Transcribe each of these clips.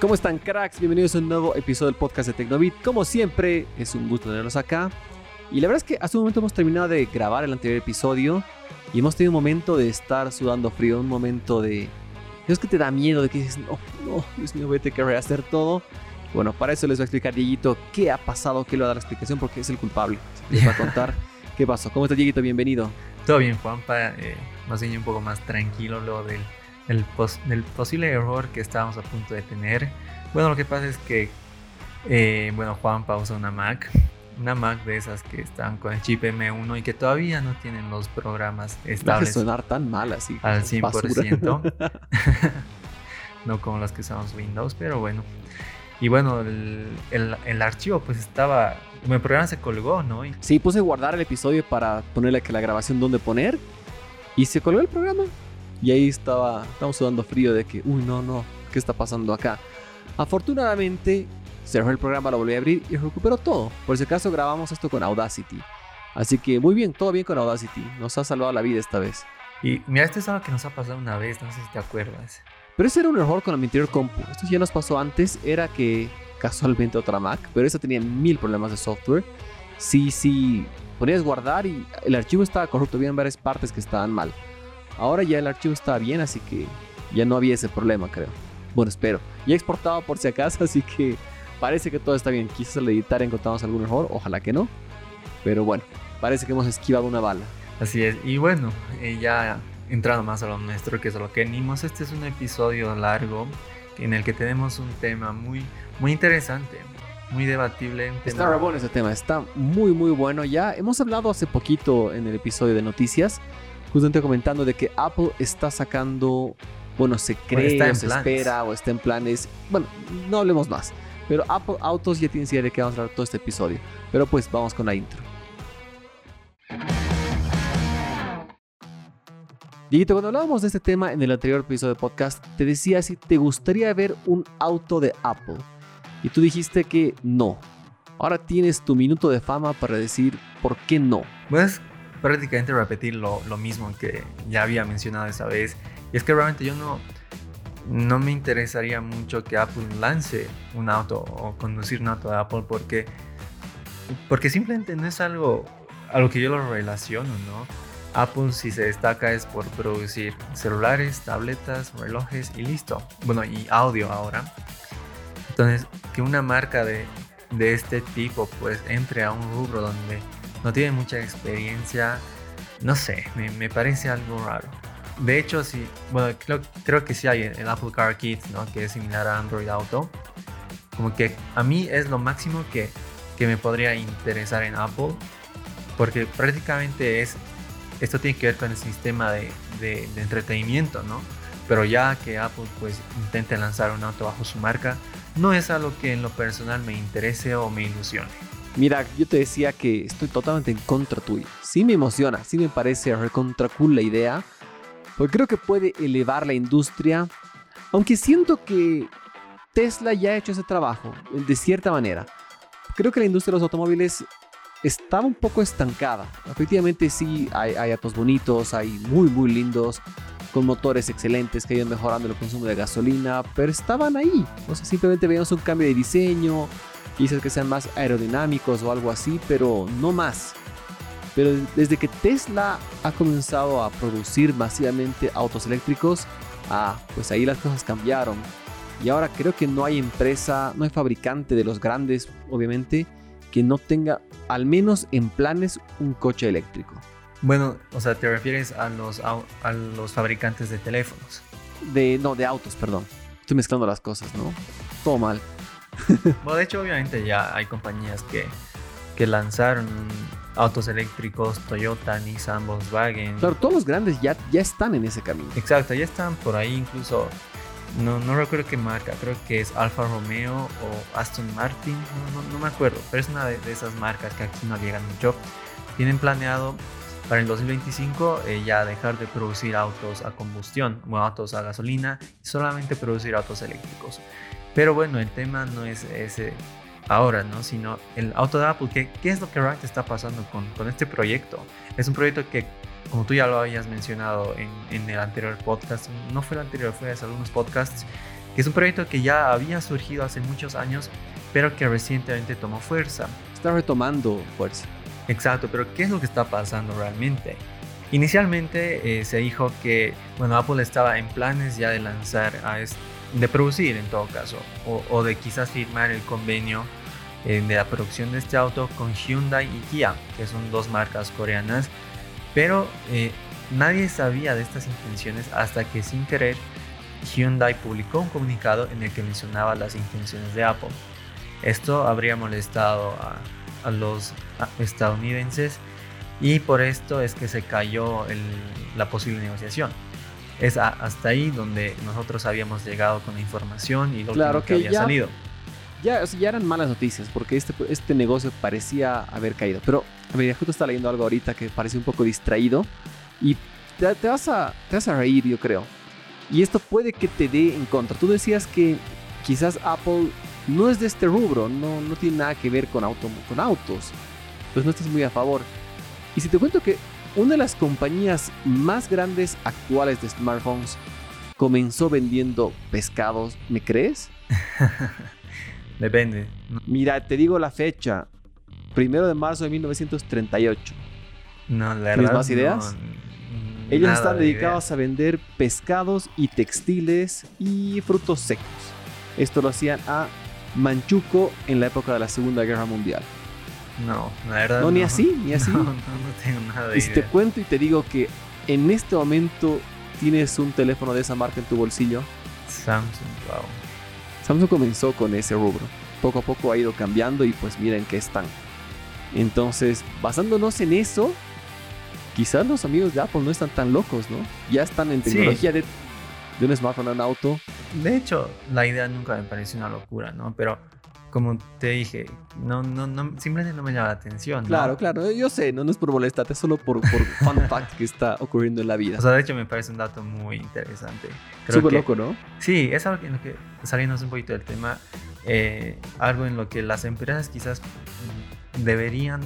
¿Cómo están cracks? Bienvenidos a un nuevo episodio del podcast de Tecnobit. Como siempre, es un gusto tenerlos acá. Y la verdad es que hace un momento hemos terminado de grabar el anterior episodio y hemos tenido un momento de estar sudando frío, un momento de... Es que te da miedo de que dices, no, no, Dios mío, voy a tener que rehacer todo. Bueno, para eso les voy a explicar, Dieguito, qué ha pasado, qué le va a dar la explicación, porque es el culpable. Les va a contar qué pasó. ¿Cómo estás, Dieguito? Bienvenido. Todo bien, Juanpa. Eh, más bien un poco más tranquilo lo del, pos- del posible error que estábamos a punto de tener. Bueno, lo que pasa es que, eh, bueno, Juanpa usa una Mac. Una Mac de esas que están con el chip M1 y que todavía no tienen los programas No estables sonar tan mal así. al basura. 100%. no como las que usamos Windows, pero bueno. Y bueno, el, el- el archivo pues estaba... El programa se colgó, ¿no? Y Sí, puse guardar el episodio para ponerle que la grabación dónde poner y se colgó el programa. Y ahí estaba, estábamos sudando frío de que, uy, no, no, ¿qué está pasando acá? Afortunadamente, cerró el programa, lo volví a abrir y recuperó todo. Por si acaso grabamos esto con Audacity. Así que muy bien, todo bien con Audacity. Nos ha salvado la vida esta vez. Y mira, esto es algo que nos ha pasado una vez, no sé si te acuerdas. Pero ese era un error con la anterior compu. Esto ya nos pasó antes. Era que casualmente otra Mac, pero esa tenía mil problemas de software. Sí, sí, ponías guardar y el archivo estaba corrupto. Habían varias partes que estaban mal. Ahora ya el archivo está bien, así que ya no había ese problema, creo. Bueno, espero. Ya he exportado por si acaso, así que parece que todo está bien. Quizás al editar encontramos algún error, ojalá que no. Pero bueno, parece que hemos esquivado una bala. Así es, y bueno, eh, ya entrando más a lo nuestro, que es a lo que venimos, este es un episodio largo en el que tenemos un tema muy, muy interesante, muy debatible. Está re bueno ese tema, está muy muy bueno. Ya hemos hablado hace poquito en el episodio de noticias, justamente comentando de que Apple está sacando, bueno, se cree, en o se planes. espera o está en planes. Bueno, no hablemos más. Pero Apple Autos ya tiene idea de que vamos a hablar todo este episodio. Pero pues vamos con la intro. Dieguito, cuando hablábamos de este tema en el anterior episodio de podcast, te decía si te gustaría ver un auto de Apple. Y tú dijiste que no. Ahora tienes tu minuto de fama para decir por qué no. Puedes prácticamente repetir lo, lo mismo que ya había mencionado esa vez. Y es que realmente yo no, no me interesaría mucho que Apple lance un auto o conducir un auto de Apple porque, porque simplemente no es algo a lo que yo lo relaciono, ¿no? Apple si se destaca es por producir celulares, tabletas, relojes y listo. Bueno, y audio ahora. Entonces, que una marca de, de este tipo pues entre a un rubro donde no tiene mucha experiencia, no sé, me, parece algo raro. De hecho, sí, bueno, creo, creo que sí hay el Apple Car Kit, ¿no? Que es similar a Android Auto. Como que a mí es lo máximo que, que me podría interesar en Apple, porque prácticamente es, esto tiene que ver con el sistema de, de- de entretenimiento, ¿no? Pero ya que Apple pues intente lanzar un auto bajo su marca, no es algo que en lo personal me interese o me ilusione. Mira, yo te decía que estoy totalmente en contra tuyo. Sí me emociona, sí me parece recontra cool la idea. Porque creo que puede elevar la industria. Aunque siento que Tesla ya ha hecho ese trabajo, de cierta manera. Creo que la industria de los automóviles estaba un poco estancada. Efectivamente sí, hay, hay autos bonitos, hay muy muy lindos, con motores excelentes que iban mejorando el consumo de gasolina, pero estaban ahí. O sea, simplemente veíamos un cambio de diseño, quizás que sean más aerodinámicos o algo así, pero no más. Pero desde que Tesla ha comenzado a producir masivamente autos eléctricos, ah, pues ahí las cosas cambiaron. Y ahora creo que no hay empresa, no hay fabricante de los grandes, obviamente, que no tenga al menos en planes un coche eléctrico. Bueno, o sea, te refieres a los, a los fabricantes de teléfonos. De, no, de autos, perdón. Estoy mezclando las cosas, ¿no? Todo mal. Bueno, de hecho, obviamente ya hay compañías que, que lanzaron autos eléctricos, Toyota, Nissan, Volkswagen. Claro, todos los grandes ya, ya están en ese camino. Exacto, ya están por ahí incluso, no, no recuerdo qué marca, creo que es Alfa Romeo o Aston Martin, no, no- no me acuerdo, pero es una de, de esas marcas que aquí no llegan mucho. Tienen planeado para el 2025 eh, ya dejar de producir autos a combustión, o autos a gasolina, y solamente producir autos eléctricos. Pero bueno, el tema no es ese ahora, ¿no? Sino el auto de Apple. ¿Qué, qué es lo que realmente está pasando con, con este proyecto? Es un proyecto que, como tú ya lo habías mencionado en, en el anterior podcast, no fue el anterior, fue hace algunos podcasts, que es un proyecto que ya había surgido hace muchos años, pero que recientemente tomó fuerza. Está retomando fuerza. Exacto, pero ¿qué es lo que está pasando realmente? Inicialmente eh, se dijo que, bueno, Apple estaba en planes ya de lanzar, a de producir en todo caso, o, de quizás firmar el convenio eh, de la producción de este auto con Hyundai y Kia, que son dos marcas coreanas, pero eh, nadie sabía de estas intenciones hasta que sin querer Hyundai publicó un comunicado en el que mencionaba las intenciones de Apple. Esto habría molestado a, los estadounidenses y por esto es que se cayó la posible negociación. Es hasta ahí donde nosotros habíamos llegado con la información y lo claro que, había salido. Ya, ya eran malas noticias porque este, este negocio parecía haber caído. Pero, a ver, justo está leyendo algo ahorita que parece un poco distraído y te, vas a, te vas a reír, yo creo. Y esto puede que te dé en contra. Tú decías que quizás Apple no es de este rubro, no, no tiene nada que ver con, auto, con autos. Pues no estás muy a favor. Y si te cuento que una de las compañías más grandes actuales de smartphones comenzó vendiendo pescados, ¿me crees? Depende. Mira, te digo la fecha. Primero de marzo de 1938. No, la ¿Tienes más ideas? Ellos están dedicados a vender pescados y textiles y frutos secos. Esto lo hacían a Manchuco en la época de la Segunda Guerra Mundial. No, la verdad. No, ni así, ni así. No, no, tengo nada de Y si te cuento y te digo que en este momento tienes un teléfono de esa marca en tu bolsillo. Samsung, wow. Samsung comenzó con ese rubro. Poco a poco ha ido cambiando y pues miren que están. Entonces, basándonos en eso, quizás los amigos de Apple no están tan locos, ¿no? Ya están en tecnología de, de un smartphone a un auto. De hecho, la idea nunca me pareció una locura, ¿no? Pero como te dije, no, no, no, simplemente no me llama la atención. Claro, claro, yo sé, no, es por molestarte, es solo por, por fun fact que está ocurriendo en la vida. O sea, de hecho me parece un dato muy interesante. Súper loco, ¿no? Sí, es algo en lo que, saliéndonos un poquito del tema, eh, algo en lo que las empresas quizás deberían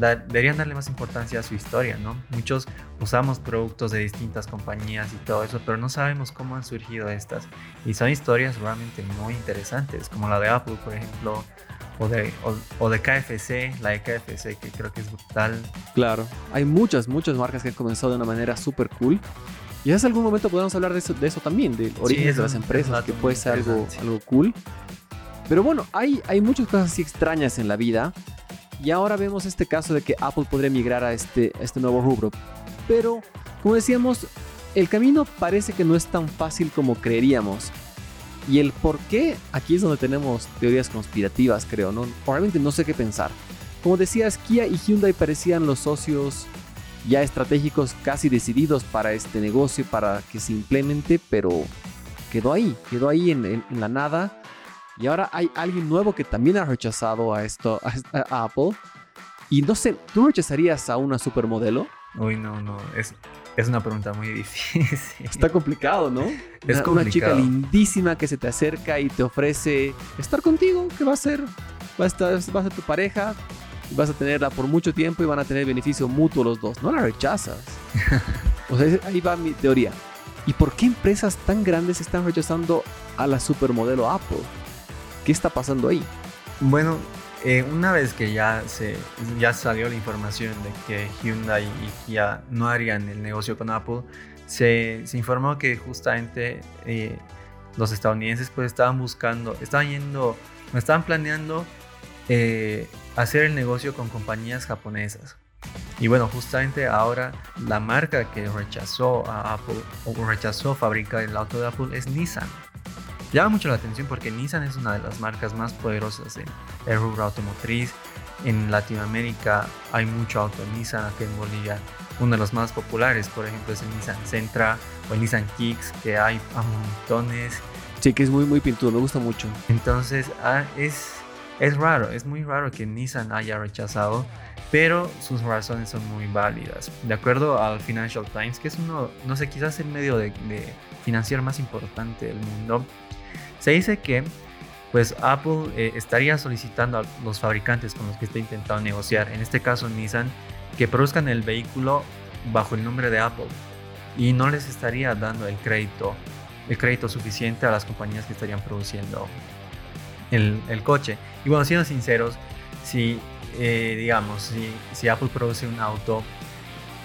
deberían darle más importancia a su historia, ¿no? Muchos usamos productos de distintas compañías y todo eso, pero no sabemos cómo han surgido estas. Y son historias realmente muy interesantes, como la de Apple, por ejemplo, o de, o, de KFC, la de KFC, que creo que es brutal. Claro, hay muchas, muchas marcas que han comenzado de una manera súper cool. Y hace algún momento podemos hablar de eso, de eso también, del origen de las empresas, que puede ser algo, algo cool. Pero bueno, hay, hay muchas cosas así extrañas en la vida y ahora vemos este caso de que Apple podría migrar a este, este nuevo rubro. Pero, como decíamos, el camino parece que no es tan fácil como creeríamos. Y el por qué, aquí es donde tenemos teorías conspirativas, creo, ¿no? Probablemente no sé qué pensar. Como decías, Kia y Hyundai parecían los socios ya estratégicos casi decididos para este negocio, para que se implemente, pero quedó ahí, quedó ahí en la nada y ahora hay alguien nuevo que también ha rechazado a esto, a, Apple. Y no sé, ¿tú rechazarías a una supermodelo? Uy, no, no, es, es una pregunta muy difícil. Está complicado, ¿no? Es una, una chica lindísima que se te acerca y te ofrece estar contigo, que va a ser, va a, estar, va a ser tu pareja, vas a tenerla por mucho tiempo y van a tener beneficio mutuo los dos. No la rechazas. o sea, ahí va mi teoría. ¿Y por qué empresas tan grandes están rechazando a la supermodelo Apple? ¿Qué está pasando ahí? Bueno, eh, una vez que ya, se, ya salió la información de que Hyundai y Kia no harían el negocio con Apple, se, se informó que justamente eh, los estadounidenses pues estaban buscando, estaban yendo, estaban planeando eh, hacer el negocio con compañías japonesas. Y bueno, justamente ahora la marca que rechazó a Apple o rechazó fabricar el auto de Apple es Nissan. Llama mucho la atención porque Nissan es una de las marcas más poderosas en el rubro automotriz. En Latinoamérica hay mucho auto Nissan, aquí en Bolivia uno de los más populares, por ejemplo, es el Nissan Sentra o el Nissan Kicks, que hay a montones. Sí, que es muy, muy pintudo, me gusta mucho. Entonces, ah, es, es raro, es muy raro que Nissan haya rechazado, pero sus razones son muy válidas. De acuerdo al Financial Times, que es uno, no sé, quizás el medio de, de financiero más importante del mundo, se dice que pues Apple eh, estaría solicitando a los fabricantes con los que está intentando negociar, en este caso Nissan, que produzcan el vehículo bajo el nombre de Apple y no les estaría dando el crédito el crédito suficiente a las compañías que estarían produciendo el, coche. Y bueno, siendo sinceros, si, eh, digamos, si, si, Apple produce un auto,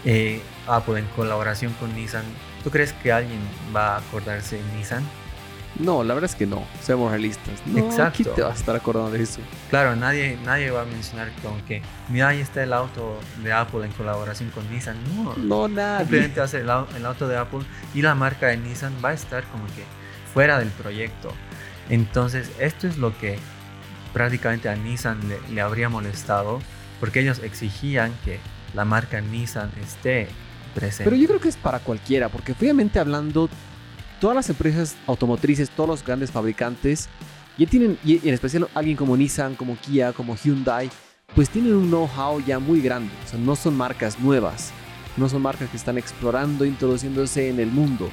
eh, Apple en colaboración con Nissan, ¿tú crees que alguien va a acordarse de Nissan? No, la verdad es que no, seamos realistas. Exacto. ¿Quién te va a estar acordando de eso? Claro, nadie, nadie va a mencionar como que, mira, ahí está el auto de Apple en colaboración con Nissan. No, no nadie. Simplemente va a ser el, el auto de Apple y la marca de Nissan va a estar como que fuera del proyecto. Entonces, esto es lo que prácticamente a Nissan le, habría molestado, porque ellos exigían que la marca Nissan esté presente. Pero yo creo que es para cualquiera, porque fríamente hablando, todas las empresas automotrices, todos los grandes fabricantes, ya tienen, y en especial alguien como Nissan, como Kia, como Hyundai, pues tienen un know-how ya muy grande. O sea, no son marcas nuevas, no son marcas que están explorando, introduciéndose en el mundo.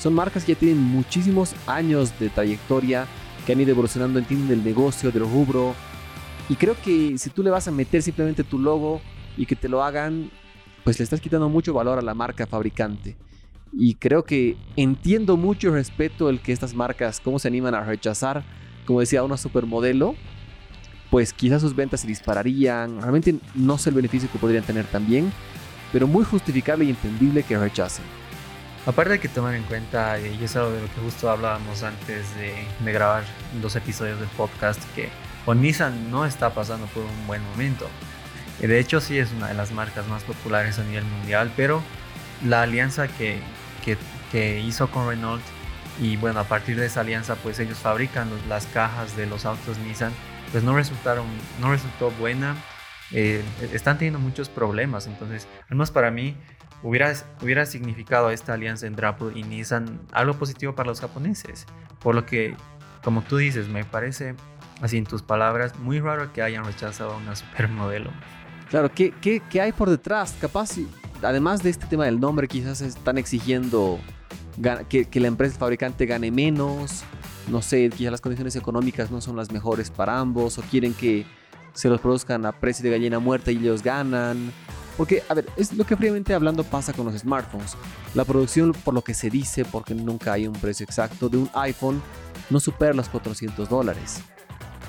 Son marcas que ya tienen muchísimos años de trayectoria, que han ido evolucionando, entienden del negocio, del rubro. Y creo que si tú le vas a meter simplemente tu logo y que te lo hagan, pues le estás quitando mucho valor a la marca fabricante. Y creo que entiendo mucho y respeto el que estas marcas, cómo se animan a rechazar, como decía, una supermodelo, pues quizás sus ventas se dispararían. Realmente no sé el beneficio que podrían tener también, pero muy justificable y entendible que rechacen. Aparte de que tomar en cuenta, y es algo de lo que justo hablábamos antes de, grabar dos episodios del podcast, que Nissan no está pasando por un buen momento. De hecho, sí es una de las marcas más populares a nivel mundial, pero la alianza que, que, hizo con Renault y bueno, a partir de esa alianza, pues ellos fabrican las cajas de los autos Nissan, pues no resultaron, no resultó buena. Eh, están teniendo muchos problemas, entonces, al menos para mí, hubiera, hubiera significado esta alianza entre Apple y Nissan algo positivo para los japoneses. Por lo que, como tú dices, me parece, así en tus palabras, muy raro que hayan rechazado a una supermodelo. Claro, ¿qué, qué, qué hay por detrás? Capaz, además de este tema del nombre, quizás están exigiendo que, que la empresa fabricante gane menos. No sé, quizás las condiciones económicas no son las mejores para ambos o quieren que se los produzcan a precio de gallina muerta y ellos ganan. Porque, a ver, es lo que fríamente hablando pasa con los smartphones. La producción, por lo que se dice, porque nunca hay un precio exacto, de un iPhone no supera los 400 dólares.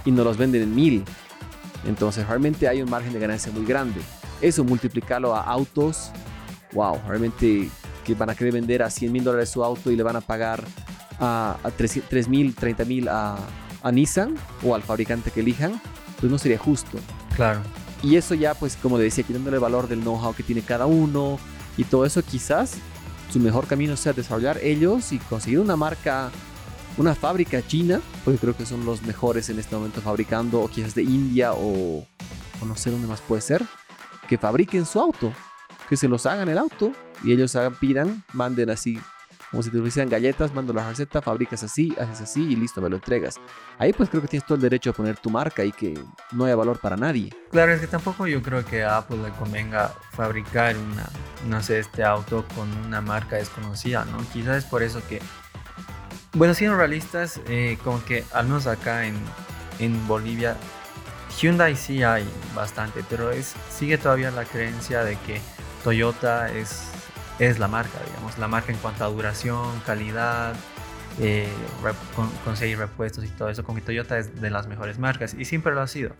Y no los venden en 1000. Entonces, realmente hay un margen de ganancia muy grande. Eso, multiplicarlo a autos, wow, realmente que van a querer vender a 100 mil dólares su auto y le van a pagar a, a 3 mil, 30 mil a, a Nissan o al fabricante que elijan, pues no sería justo. Claro. Y eso ya, pues como decía, quitándole el valor del know-how que tiene cada uno y todo eso, quizás su mejor camino sea desarrollar ellos y conseguir una marca, una fábrica china, porque creo que son los mejores en este momento fabricando, o quizás de India o, o no sé dónde más puede ser, que fabriquen su auto, que se los hagan el auto y ellos hagan, pidan, manden así como si te ofrecieran galletas, mando la receta, fabricas así, haces así y listo, me lo entregas. Ahí pues creo que tienes todo el derecho a poner tu marca y que no haya valor para nadie. Claro, es que tampoco yo creo que a Apple le convenga fabricar una, no sé, este auto con una marca desconocida, ¿no? Quizás es por eso que, bueno, siendo realistas, eh, como que al menos acá en, en Bolivia Hyundai sí hay bastante, pero es, sigue todavía la creencia de que Toyota es es la marca, digamos, la marca en cuanto a duración, calidad, eh, conseguir repuestos y todo eso, con que Toyota es de las mejores marcas y siempre lo ha sido.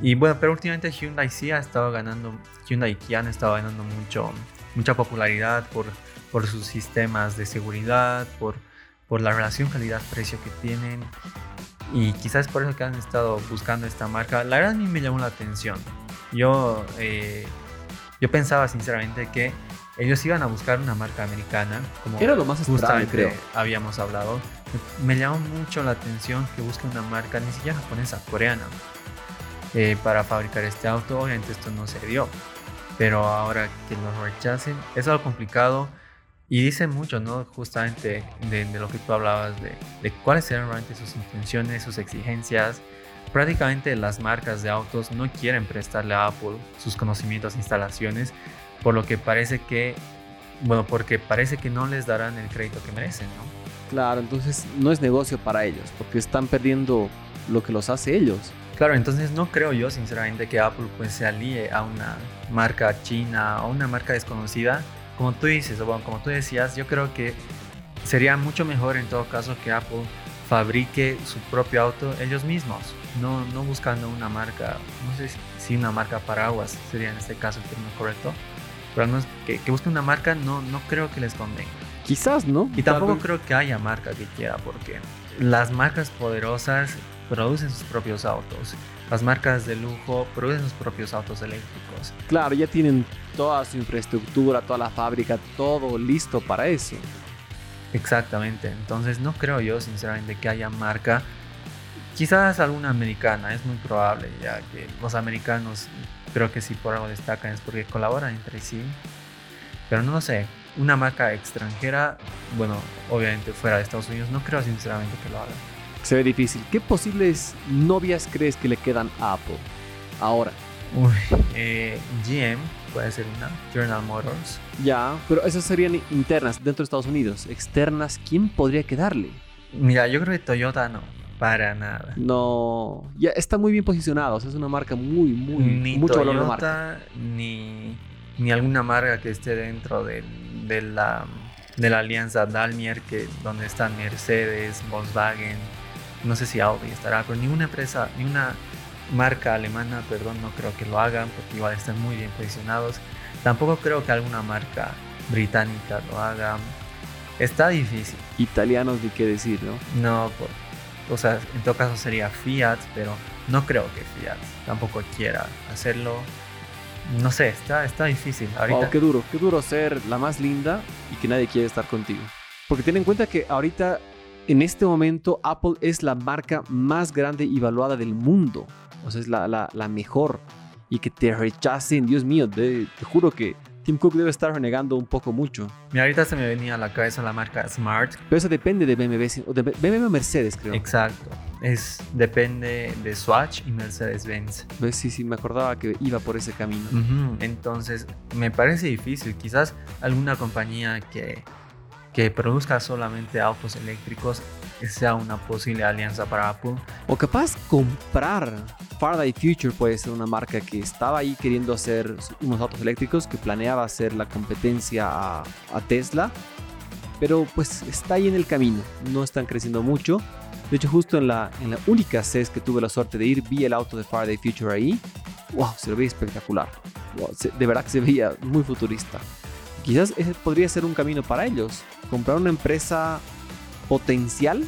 Y bueno, pero últimamente Hyundai sí ha estado ganando, Hyundai y Kia han estado ganando mucho, mucha popularidad por, por sus sistemas de seguridad, por, por la relación calidad-precio que tienen. Y quizás por eso que han estado buscando esta marca. La verdad a mí me llamó la atención. Yo, eh, yo pensaba sinceramente que ellos iban a buscar una marca americana, como Era lo más justamente habíamos hablado. Me llamó mucho la atención que busquen una marca ni siquiera japonesa, coreana, eh, para fabricar este auto. Obviamente esto no se dio, pero ahora que lo rechacen es algo complicado y dice mucho, ¿no? Justamente de, lo que tú hablabas, de, de cuáles eran realmente sus intenciones, sus exigencias. Prácticamente las marcas de autos no quieren prestarle a Apple sus conocimientos e instalaciones por lo que parece que, bueno, porque parece que no les darán el crédito que merecen, ¿no? Claro, entonces no es negocio para ellos, porque están perdiendo lo que los hace ellos. Claro, entonces no creo yo sinceramente que Apple pues se alíe a una marca china o una marca desconocida. Como tú dices, o bueno, como tú decías, yo creo que sería mucho mejor en todo caso que Apple fabrique su propio auto ellos mismos, no, no buscando una marca, no sé si una marca paraguas sería en este caso el término correcto, pero no que, que busquen una marca no, no creo que les convenga. Quizás, ¿no? Y tampoco creo que haya marca que quiera, porque las marcas poderosas producen sus propios autos. Las marcas de lujo producen sus propios autos eléctricos. Claro, ya tienen toda su infraestructura, toda la fábrica, todo listo para eso. Exactamente. Entonces no creo yo sinceramente que haya marca. Quizás alguna americana, es muy probable, ya que los americanos creo que si por algo destacan es porque colaboran entre sí. Pero no lo sé, una marca extranjera, bueno, obviamente fuera de Estados Unidos, no creo sinceramente que lo haga. Se ve difícil. ¿Qué posibles novias crees que le quedan a Apple ahora? Uy, eh, GM puede ser una, General Motors. Ya, pero esas serían internas dentro de Estados Unidos. Externas, ¿quién podría quedarle? Mira, yo creo que Toyota no, para nada. No, ya está muy bien posicionado. O sea, es una marca muy, muy, ni mucho Toyota, valor de marca. Ni, ni alguna marca que esté dentro de, de, la, de la alianza Dalmier, que, donde están Mercedes, Volkswagen, no sé si Audi estará, pero ninguna empresa, ni una marca alemana, perdón, no creo que lo hagan porque igual están muy bien posicionados. Tampoco creo que alguna marca británica lo haga. Está difícil. Italianos, ni qué decir, ¿no? No, por, o sea, en todo caso sería Fiat, pero no creo que Fiat tampoco quiera hacerlo. No sé, está, está difícil. Ahorita, Wow, qué duro, qué duro ser la más linda y que nadie quiere estar contigo. Porque ten en cuenta que ahorita, en este momento, Apple es la marca más grande y valuada del mundo. O sea, es la, la, la mejor. Y que te rechacen, Dios mío, de- te juro que Tim Cook debe estar renegando un poco mucho. Mira, ahorita se me venía a la cabeza la marca Smart. Pero eso depende de BMW, de BMW o Mercedes, creo. Exacto. Es, depende de Swatch y Mercedes-Benz. ¿Ves? Sí, sí, me acordaba que iba por ese camino. Ujú, Entonces, me parece difícil. Quizás alguna compañía que, que produzca solamente autos eléctricos sea una posible alianza para Apple. O capaz comprar Faraday Future puede ser una marca que estaba ahí queriendo hacer unos autos eléctricos, que planeaba hacer la competencia a, a Tesla, pero pues está ahí en el camino, no están creciendo mucho. De hecho, justo en la, en la única CES que tuve la suerte de ir, vi el auto de Faraday Future ahí. ¡Wow! Se lo veía espectacular. Wow, se- de verdad que se veía muy futurista. Quizás ese podría ser un camino para ellos. Comprar una empresa potencial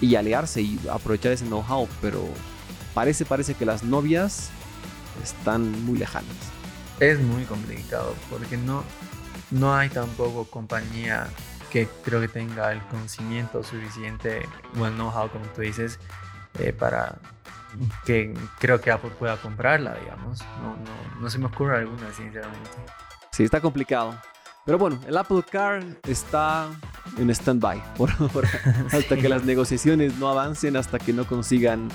y aliarse y aprovechar ese know-how, pero parece, parece que las novias están muy lejanas. Es muy complicado porque no, no hay tampoco compañía que creo que tenga el conocimiento suficiente o el know-how, como tú dices, eh, para que creo que Apple pueda comprarla, digamos. No, no, no se me ocurre alguna, sinceramente. Sí, está complicado. Pero bueno, el Apple Car está en stand-by por ahora, hasta Sí. que las negociaciones no avancen, hasta que no consigan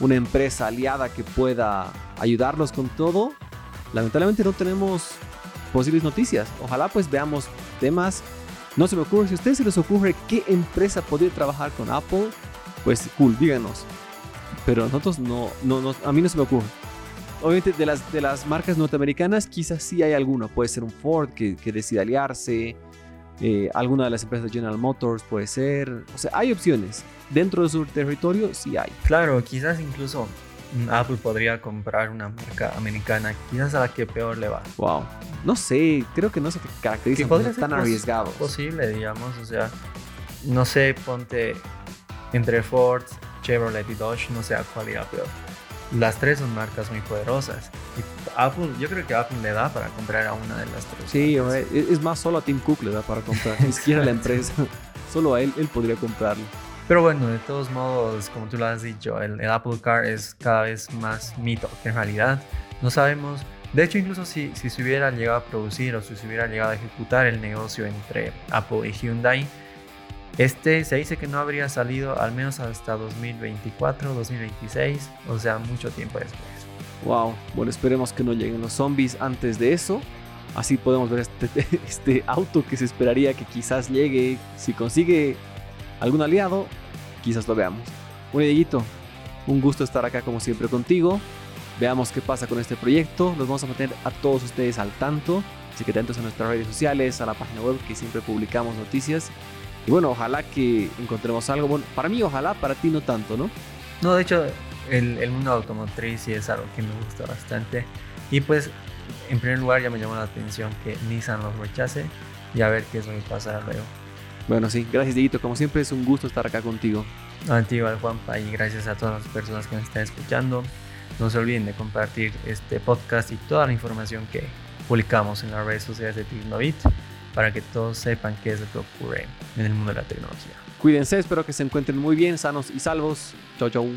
una empresa aliada que pueda ayudarlos con todo. Lamentablemente no tenemos posibles noticias. Ojalá pues veamos temas. No se me ocurre, si a ustedes se les ocurre qué empresa podría trabajar con Apple, pues cool, díganos. Pero nosotros no, no, no a mí no se me ocurre. Obviamente de las, de las marcas norteamericanas quizás sí hay alguna. Puede ser un Ford que, que decida aliarse. eh, alguna de las empresas de General Motors puede ser. O sea, hay opciones. Dentro de su territorio sí hay. Claro, quizás incluso mm, Apple podría comprar una marca americana, quizás a la que peor le va. Wow. No sé, creo que no se caracterizan Que por ser tan arriesgados. Posible, digamos, o sea, no sé, ponte entre Ford, Chevrolet y Dodge, no sé a cuál irá peor. Las tres son marcas muy poderosas. Y Apple, yo creo que Apple le da para comprar a una de las tres. Sí, marcas. hombre, es es más, solo a Tim Cook le da para comprar. Ni siquiera a la empresa. Solo a él, él podría comprarlo. Pero bueno, de todos modos, como tú lo has dicho, el, el Apple Car es cada vez más mito que en realidad. No sabemos. De hecho, incluso si, si se hubiera llegado a producir o si se hubiera llegado a ejecutar el negocio entre Apple y Hyundai, este se dice que no habría salido al menos hasta 2024, 2026, o sea, mucho tiempo después. Wow. Bueno, esperemos que no lleguen los zombies antes de eso. Así podemos ver este, este auto que se esperaría que quizás llegue. Si consigue algún aliado, quizás lo veamos. Bueno, Dieguito, un gusto estar acá como siempre contigo. Veamos qué pasa con este proyecto. Los vamos a mantener a todos ustedes al tanto. Así que atentos a nuestras redes sociales, a la página web que siempre publicamos noticias. Y bueno, ojalá que encontremos algo. Bueno, para mí, ojalá, para ti no tanto, ¿no? No, de hecho, el, el mundo automotriz sí es algo que me gusta bastante. Y pues, en primer lugar, ya me llamó la atención que Nissan los rechace y a ver qué es lo que pasará luego. Bueno, sí, gracias, Dieguito. Como siempre, es un gusto estar acá contigo. Antiguo al Juanpa y gracias a todas las personas que nos están escuchando. No se olviden de compartir este podcast y toda la información que publicamos en las redes sociales de Tecnovit para que todos sepan qué es lo que ocurre en el mundo de la tecnología. Cuídense, espero que se encuentren muy bien, sanos y salvos. Chau, chau.